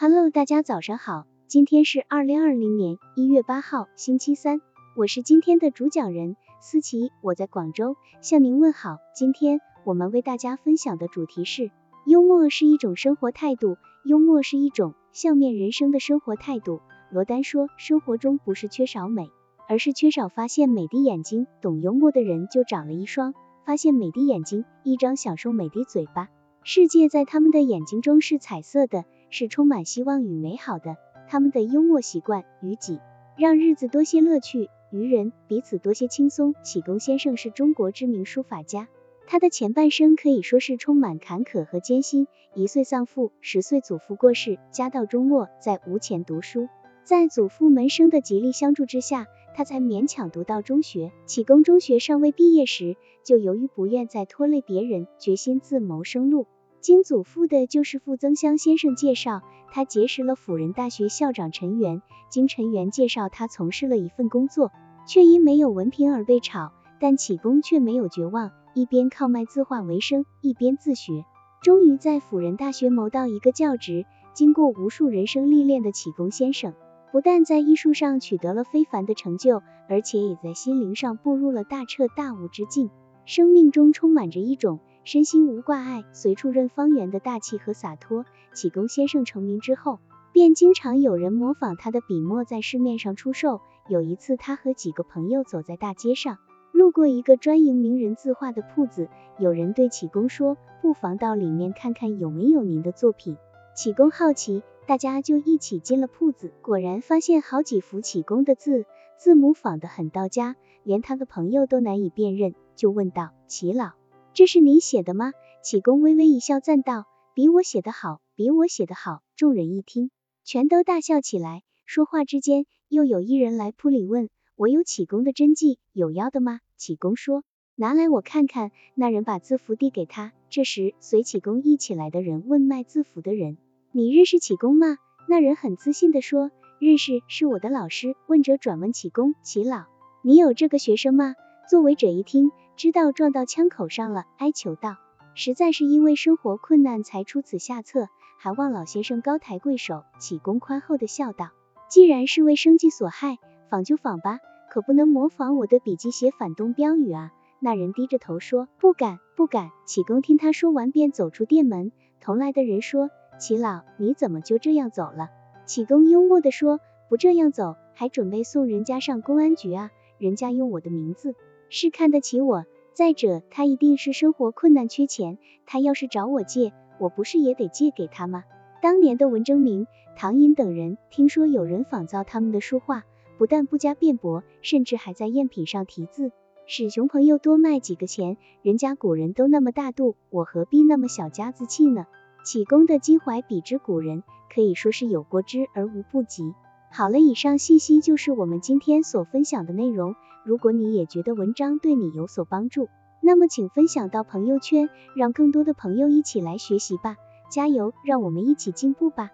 Hello，大家早上好，今天是二零二零年一月八号，星期三，我是今天的主讲人思琪，我在广州向您问好。今天我们为大家分享的主题是，幽默是一种生活态度，幽默是一种笑面人生的生活态度。罗丹说，生活中不是缺少美，而是缺少发现美的眼睛。懂幽默的人就长了一双发现美的眼睛，一张享受美的嘴巴。世界在他们的眼睛中是彩色的。是充满希望与美好的，他们的幽默习惯于己，让日子多些乐趣；于人，彼此多些轻松。启功先生是中国知名书法家，他的前半生可以说是充满坎坷和艰辛。一岁丧父，十岁祖父过世，家道中落，在无钱读书。在祖父门生的极力相助之下，他才勉强读到中学。启功中学尚未毕业时，就由于不愿再拖累别人，决心自谋生路。经祖父的旧师傅曾香先生介绍，他结识了辅仁大学校长陈元。经陈元介绍，他从事了一份工作，却因没有文凭而被炒。但启功却没有绝望，一边靠卖字画为生，一边自学，终于在辅仁大学谋到一个教职。经过无数人生历练的启功先生，不但在艺术上取得了非凡的成就，而且也在心灵上步入了大彻大悟之境。生命中充满着一种。身心无挂碍，随处任方圆的大气和洒脱。启功先生成名之后，便经常有人模仿他的笔墨在市面上出售。有一次，他和几个朋友走在大街上，路过一个专营名人字画的铺子，有人对启功说：“不妨到里面看看有没有您的作品。”启功好奇，大家就一起进了铺子，果然发现好几幅启功的字，字模仿得很到家，连他的朋友都难以辨认，就问道：“启老。”这是你写的吗？启功微微一笑，赞道：“比我写的好，比我写的好。”众人一听，全都大笑起来。说话之间，又有一人来铺里问：“我有启功的真迹，有要的吗？”启功说：“拿来我看看。”那人把字符递给他。这时，随启功一起来的人问卖字符的人：“你认识启功吗？”那人很自信地说：“认识，是我的老师。”问者转问启功：“启老，你有这个学生吗？”作为者一听。知道撞到枪口上了，哀求道：“实在是因为生活困难才出此下策，还望老先生高抬贵手。”启功宽厚的笑道：“既然是为生计所害，仿就仿吧，可不能模仿我的笔迹写反动标语啊。”那人低着头说：“不敢，不敢。”启功听他说完，便走出店门。同来的人说：“启老，你怎么就这样走了？”启功幽默的说：“不这样走，还准备送人家上公安局啊，人家用我的名字。”是看得起我，再者他一定是生活困难缺钱，他要是找我借，我不是也得借给他吗？当年的文征明、唐寅等人听说有人仿造他们的书画，不但不加辩驳，甚至还在赝品上题字，使熊朋友多卖几个钱。人家古人都那么大度，我何必那么小家子气呢？启功的襟怀比之古人，可以说是有过之而无不及。好了，以上信息就是我们今天所分享的内容。如果你也觉得文章对你有所帮助，那么请分享到朋友圈，让更多的朋友一起来学习吧。加油，让我们一起进步吧。